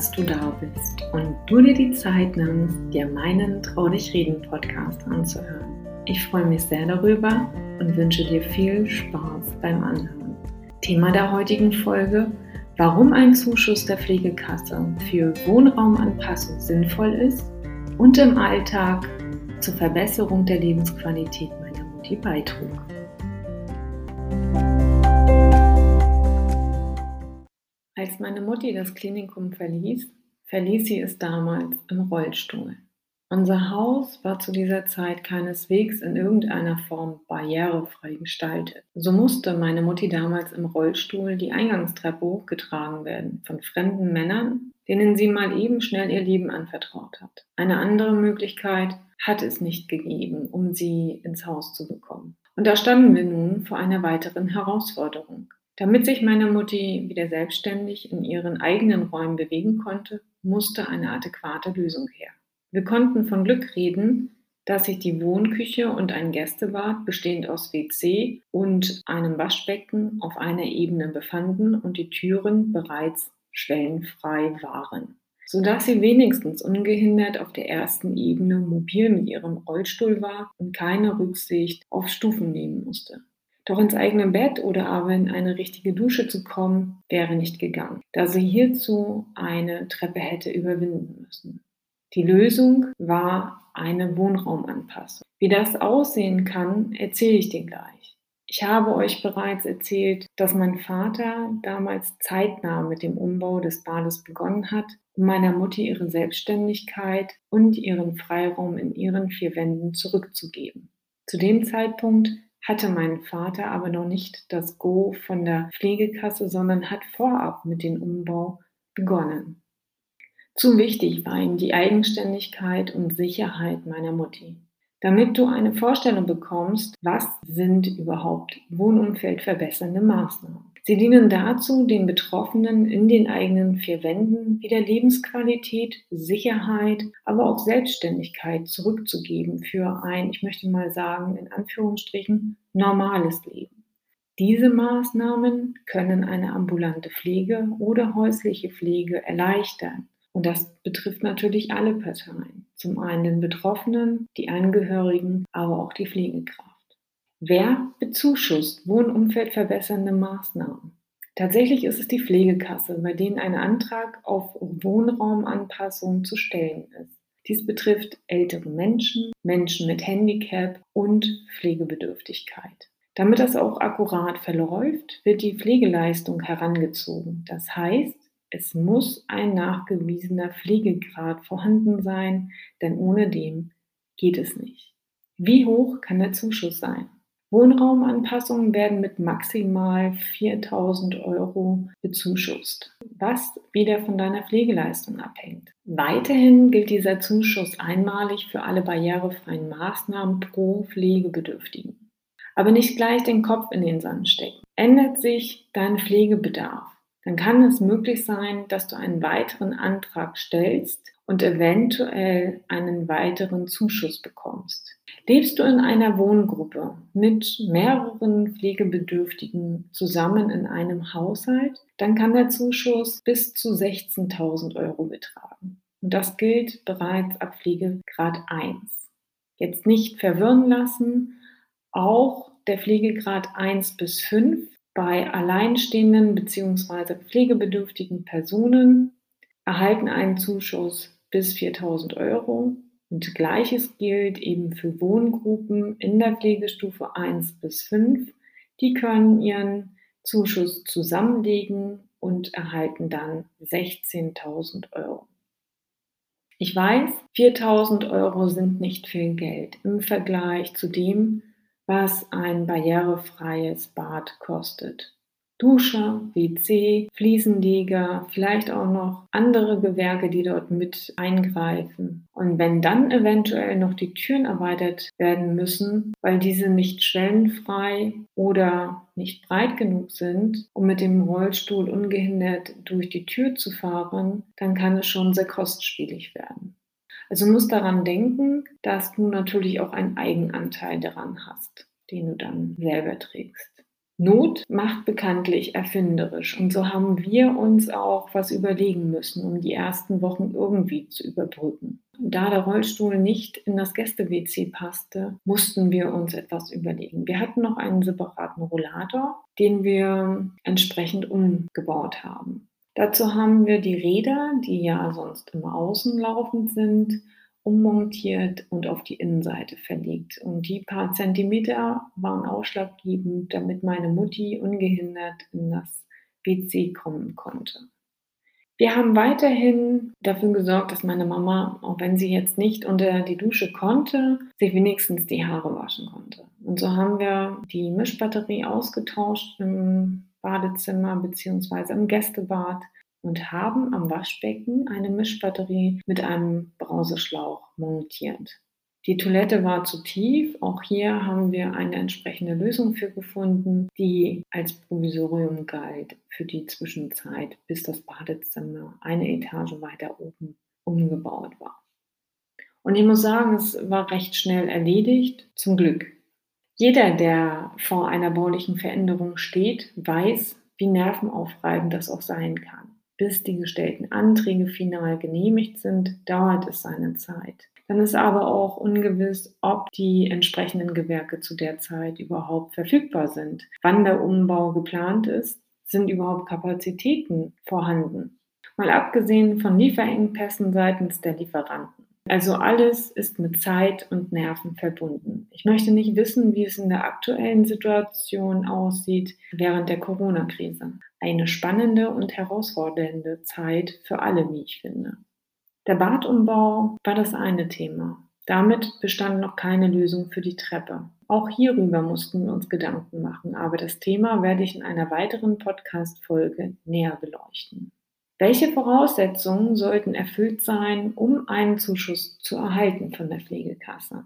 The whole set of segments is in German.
dass du da bist und du dir die Zeit nimmst, dir meinen Trau dich reden Podcast anzuhören. Ich freue mich sehr darüber und wünsche dir viel Spaß beim Anhören. Thema der heutigen Folge, warum ein Zuschuss der Pflegekasse für Wohnraumanpassung sinnvoll ist und im Alltag zur Verbesserung der Lebensqualität meiner Mutti beitrug. Als meine Mutti das Klinikum verließ, verließ sie es damals im Rollstuhl. Unser Haus war zu dieser Zeit keineswegs in irgendeiner Form barrierefrei gestaltet. So musste meine Mutti damals im Rollstuhl die Eingangstreppe hochgetragen werden von fremden Männern, denen sie mal eben schnell ihr Leben anvertraut hat. Eine andere Möglichkeit hat es nicht gegeben, um sie ins Haus zu bekommen. Und da standen wir nun vor einer weiteren Herausforderung. Damit sich meine Mutti wieder selbstständig in ihren eigenen Räumen bewegen konnte, musste eine adäquate Lösung her. Wir konnten von Glück reden, dass sich die Wohnküche und ein Gästebad bestehend aus WC und einem Waschbecken auf einer Ebene befanden und die Türen bereits schwellenfrei waren, sodass sie wenigstens ungehindert auf der ersten Ebene mobil mit ihrem Rollstuhl war und keine Rücksicht auf Stufen nehmen musste. Doch ins eigene Bett oder aber in eine richtige Dusche zu kommen, wäre nicht gegangen, da sie hierzu eine Treppe hätte überwinden müssen. Die Lösung war eine Wohnraumanpassung. Wie das aussehen kann, erzähle ich dir gleich. Ich habe euch bereits erzählt, dass mein Vater damals zeitnah mit dem Umbau des Bades begonnen hat, um meiner Mutti ihre Selbstständigkeit und ihren Freiraum in ihren vier Wänden zurückzugeben. Zu dem Zeitpunkt hatte mein Vater aber noch nicht das Go von der Pflegekasse, sondern hat vorab mit dem Umbau begonnen. Zu wichtig war ihm die Eigenständigkeit und Sicherheit meiner Mutti. Damit du eine Vorstellung bekommst, was sind überhaupt wohnumfeldverbessernde Maßnahmen. Sie dienen dazu, den Betroffenen in den eigenen vier Wänden wieder Lebensqualität, Sicherheit, aber auch Selbstständigkeit zurückzugeben für ein, ich möchte mal sagen, in Anführungsstrichen, normales Leben. Diese Maßnahmen können eine ambulante Pflege oder häusliche Pflege erleichtern. Und das betrifft natürlich alle Parteien. Zum einen den Betroffenen, die Angehörigen, aber auch die Pflegekraft. Wer bezuschusst wohnumfeldverbessernde Maßnahmen? Tatsächlich ist es die Pflegekasse, bei denen ein Antrag auf Wohnraumanpassung zu stellen ist. Dies betrifft ältere Menschen, Menschen mit Handicap und Pflegebedürftigkeit. Damit das auch akkurat verläuft, wird die Pflegeleistung herangezogen. Das heißt, es muss ein nachgewiesener Pflegegrad vorhanden sein, denn ohne dem geht es nicht. Wie hoch kann der Zuschuss sein? Wohnraumanpassungen werden mit maximal 4000 Euro bezuschusst, was wieder von deiner Pflegeleistung abhängt. Weiterhin gilt dieser Zuschuss einmalig für alle barrierefreien Maßnahmen pro Pflegebedürftigen. Aber nicht gleich den Kopf in den Sand stecken. Ändert sich dein Pflegebedarf, dann kann es möglich sein, dass du einen weiteren Antrag stellst und eventuell einen weiteren Zuschuss bekommst. Lebst du in einer Wohngruppe mit mehreren Pflegebedürftigen zusammen in einem Haushalt, dann kann der Zuschuss bis zu 16.000 Euro betragen. Und das gilt bereits ab Pflegegrad 1. Jetzt nicht verwirren lassen, auch der Pflegegrad 1 bis 5 bei alleinstehenden bzw. pflegebedürftigen Personen erhalten einen Zuschuss bis 4000 Euro. Und gleiches gilt eben für Wohngruppen in der Pflegestufe 1 bis 5. Die können ihren Zuschuss zusammenlegen und erhalten dann 16.000 Euro. Ich weiß, 4.000 Euro sind nicht viel Geld im Vergleich zu dem, was ein barrierefreies Bad kostet. Dusche, WC, Fliesenleger, vielleicht auch noch andere Gewerke, die dort mit eingreifen. Und wenn dann eventuell noch die Türen erweitert werden müssen, weil diese nicht schwellenfrei oder nicht breit genug sind, um mit dem Rollstuhl ungehindert durch die Tür zu fahren, dann kann es schon sehr kostspielig werden. Also musst daran denken, dass du natürlich auch einen Eigenanteil daran hast, den du dann selber trägst. Not macht bekanntlich erfinderisch und so haben wir uns auch was überlegen müssen, um die ersten Wochen irgendwie zu überbrücken. Da der Rollstuhl nicht in das Gäste-WC passte, mussten wir uns etwas überlegen. Wir hatten noch einen separaten Rollator, den wir entsprechend umgebaut haben. Dazu haben wir die Räder, die ja sonst immer außen laufend sind, ummontiert und auf die Innenseite verlegt. Und die paar Zentimeter waren ausschlaggebend, damit meine Mutti ungehindert in das WC kommen konnte. Wir haben weiterhin dafür gesorgt, dass meine Mama, auch wenn sie jetzt nicht unter die Dusche konnte, sich wenigstens die Haare waschen konnte. Und so haben wir die Mischbatterie ausgetauscht im Badezimmer bzw. im Gästebad und haben am Waschbecken eine Mischbatterie mit einem Brauseschlauch montiert. Die Toilette war zu tief. Auch hier haben wir eine entsprechende Lösung für gefunden, die als Provisorium galt für die Zwischenzeit, bis das Badezimmer eine Etage weiter oben umgebaut war. Und ich muss sagen, es war recht schnell erledigt, zum Glück. Jeder, der vor einer baulichen Veränderung steht, weiß, wie nervenaufreibend das auch sein kann. Bis die gestellten Anträge final genehmigt sind, dauert es seine Zeit. Dann ist aber auch ungewiss, ob die entsprechenden Gewerke zu der Zeit überhaupt verfügbar sind, wann der Umbau geplant ist, sind überhaupt Kapazitäten vorhanden. Mal abgesehen von Lieferengpässen seitens der Lieferanten. Also alles ist mit Zeit und Nerven verbunden. Ich möchte nicht wissen, wie es in der aktuellen Situation aussieht während der Corona-Krise. Eine spannende und herausfordernde Zeit für alle, wie ich finde. Der Badumbau war das eine Thema. Damit bestand noch keine Lösung für die Treppe. Auch hierüber mussten wir uns Gedanken machen, aber das Thema werde ich in einer weiteren Podcast-Folge näher beleuchten. Welche Voraussetzungen sollten erfüllt sein, um einen Zuschuss zu erhalten von der Pflegekasse?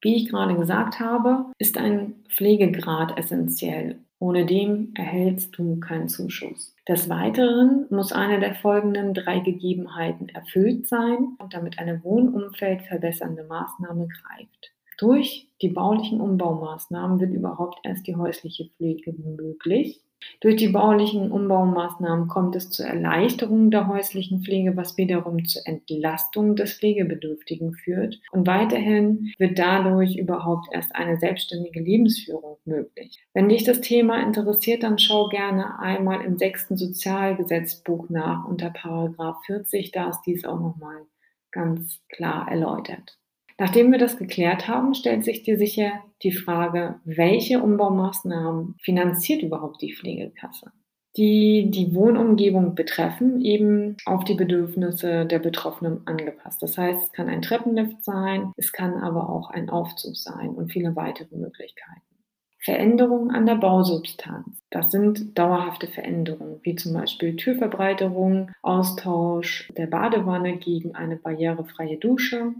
Wie ich gerade gesagt habe, ist ein Pflegegrad essentiell. Ohne dem erhältst du keinen Zuschuss. Des Weiteren muss eine der folgenden drei Gegebenheiten erfüllt sein, damit eine wohnumfeldverbessernde Maßnahme greift. Durch die baulichen Umbaumaßnahmen wird überhaupt erst die häusliche Pflege möglich. Durch die baulichen Umbaumaßnahmen kommt es zur Erleichterung der häuslichen Pflege, was wiederum zur Entlastung des Pflegebedürftigen führt. Und weiterhin wird dadurch überhaupt erst eine selbstständige Lebensführung möglich. Wenn dich das Thema interessiert, dann schau gerne einmal im sechsten Sozialgesetzbuch nach unter Paragraph 40. Da ist dies auch nochmal ganz klar erläutert. Nachdem wir das geklärt haben, stellt sich dir sicher die Frage, welche Umbaumaßnahmen finanziert überhaupt die Pflegekasse? Die die Wohnumgebung betreffen, eben auf die Bedürfnisse der Betroffenen angepasst. Das heißt, es kann ein Treppenlift sein, es kann aber auch ein Aufzug sein und viele weitere Möglichkeiten. Veränderungen an der Bausubstanz. Das sind dauerhafte Veränderungen, wie zum Beispiel Türverbreiterung, Austausch der Badewanne gegen eine barrierefreie Dusche,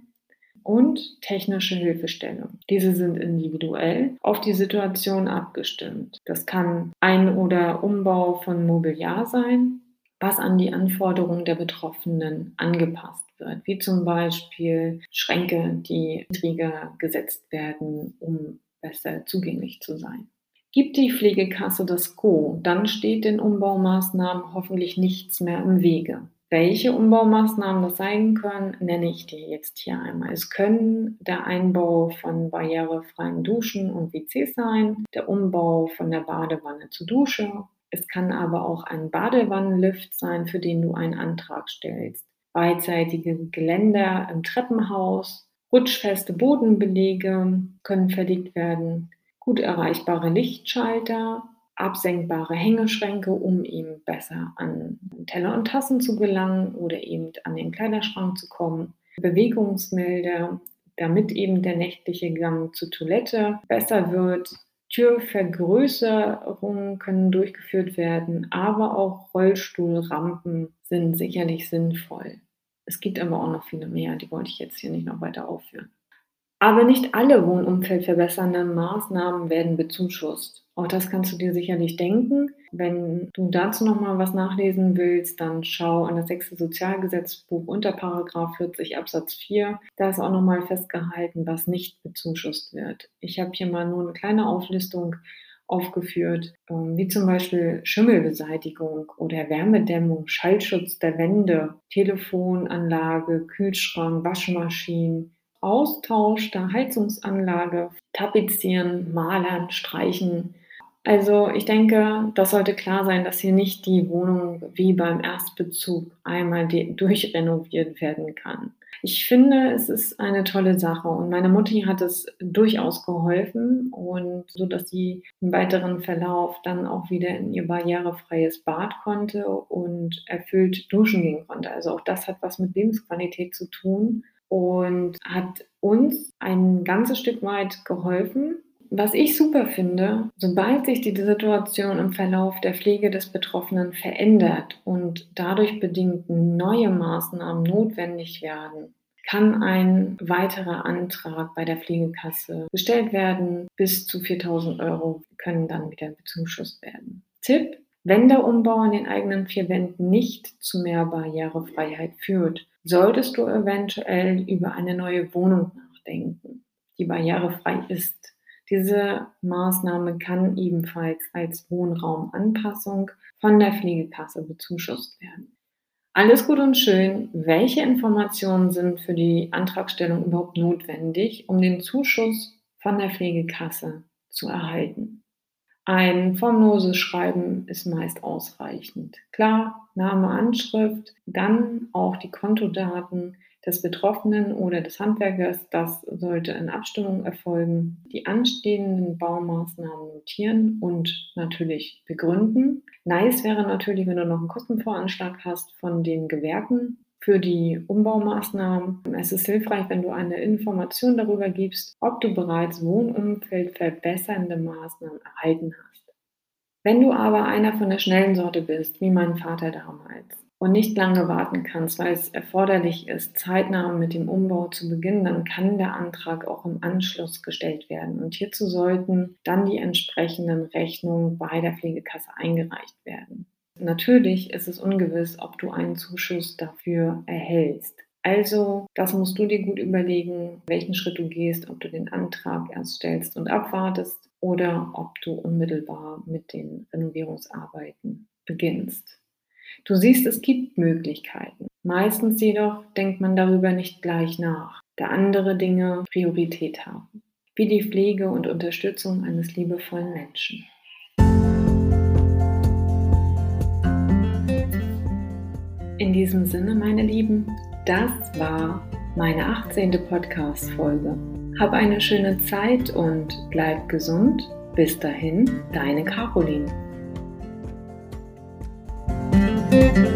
und technische Hilfestellung. Diese sind individuell auf die Situation abgestimmt. Das kann Ein- oder Umbau von Mobiliar sein, was an die Anforderungen der Betroffenen angepasst wird, wie zum Beispiel Schränke, die niedriger gesetzt werden, um besser zugänglich zu sein. Gibt die Pflegekasse das Go, dann steht den Umbaumaßnahmen hoffentlich nichts mehr im Wege. Welche Umbaumaßnahmen das sein können, nenne ich dir jetzt hier einmal. Es können der Einbau von barrierefreien Duschen und WCs sein, der Umbau von der Badewanne zur Dusche. Es kann aber auch ein Badewannenlift sein, für den du einen Antrag stellst. Beidseitige Geländer im Treppenhaus, rutschfeste Bodenbelege können verlegt werden, gut erreichbare Lichtschalter, absenkbare Hängeschränke, um eben besser an Teller und Tassen zu gelangen oder eben an den Kleiderschrank zu kommen. Bewegungsmelder, damit eben der nächtliche Gang zur Toilette besser wird. Türvergrößerungen können durchgeführt werden, aber auch Rollstuhlrampen sind sicherlich sinnvoll. Es gibt aber auch noch viele mehr, die wollte ich jetzt hier nicht noch weiter aufführen. Aber nicht alle wohnumfeldverbessernden Maßnahmen werden bezuschusst. Auch das kannst du dir sicherlich denken. Wenn du dazu nochmal was nachlesen willst, dann schau in das sechste Sozialgesetzbuch unter Paragraph 40 Absatz 4. Da ist auch nochmal festgehalten, was nicht bezuschusst wird. Ich habe hier mal nur eine kleine Auflistung aufgeführt, ähm, wie zum Beispiel Schimmelbeseitigung oder Wärmedämmung, Schallschutz der Wände, Telefonanlage, Kühlschrank, Waschmaschinen, Austausch der Heizungsanlage, Tapezieren, Malern, Streichen, also ich denke, das sollte klar sein, dass hier nicht die Wohnung wie beim Erstbezug einmal durchrenoviert werden kann. Ich finde, es ist eine tolle Sache und meine Mutti hat es durchaus geholfen und so, dass sie im weiteren Verlauf dann auch wieder in ihr barrierefreies Bad konnte und erfüllt duschen gehen konnte. Also auch das hat was mit Lebensqualität zu tun und hat uns ein ganzes Stück weit geholfen, was ich super finde, sobald sich die Situation im Verlauf der Pflege des Betroffenen verändert und dadurch bedingt neue Maßnahmen notwendig werden, kann ein weiterer Antrag bei der Pflegekasse gestellt werden. Bis zu 4000 Euro können dann wieder bezuschusst werden. Tipp, wenn der Umbau in den eigenen vier Wänden nicht zu mehr Barrierefreiheit führt, solltest du eventuell über eine neue Wohnung nachdenken, die barrierefrei ist. Diese Maßnahme kann ebenfalls als Wohnraumanpassung von der Pflegekasse bezuschusst werden. Alles gut und schön. Welche Informationen sind für die Antragstellung überhaupt notwendig, um den Zuschuss von der Pflegekasse zu erhalten? Ein formloses Schreiben ist meist ausreichend. Klar, Name, Anschrift, dann auch die Kontodaten, des Betroffenen oder des Handwerkers. Das sollte in Abstimmung erfolgen. Die anstehenden Baumaßnahmen notieren und natürlich begründen. Nice wäre natürlich, wenn du noch einen Kostenvoranschlag hast von den Gewerken für die Umbaumaßnahmen. Es ist hilfreich, wenn du eine Information darüber gibst, ob du bereits Wohnumfeld verbessernde Maßnahmen erhalten hast. Wenn du aber einer von der schnellen Sorte bist, wie mein Vater damals, und nicht lange warten kannst, weil es erforderlich ist, zeitnah mit dem Umbau zu beginnen, dann kann der Antrag auch im Anschluss gestellt werden. Und hierzu sollten dann die entsprechenden Rechnungen bei der Pflegekasse eingereicht werden. Natürlich ist es ungewiss, ob du einen Zuschuss dafür erhältst. Also, das musst du dir gut überlegen, welchen Schritt du gehst, ob du den Antrag erst stellst und abwartest oder ob du unmittelbar mit den Renovierungsarbeiten beginnst. Du siehst, es gibt Möglichkeiten. Meistens jedoch denkt man darüber nicht gleich nach, da andere Dinge Priorität haben, wie die Pflege und Unterstützung eines liebevollen Menschen. In diesem Sinne, meine Lieben, das war meine 18. Podcast-Folge. Hab eine schöne Zeit und bleib gesund. Bis dahin, deine Caroline. Thank you.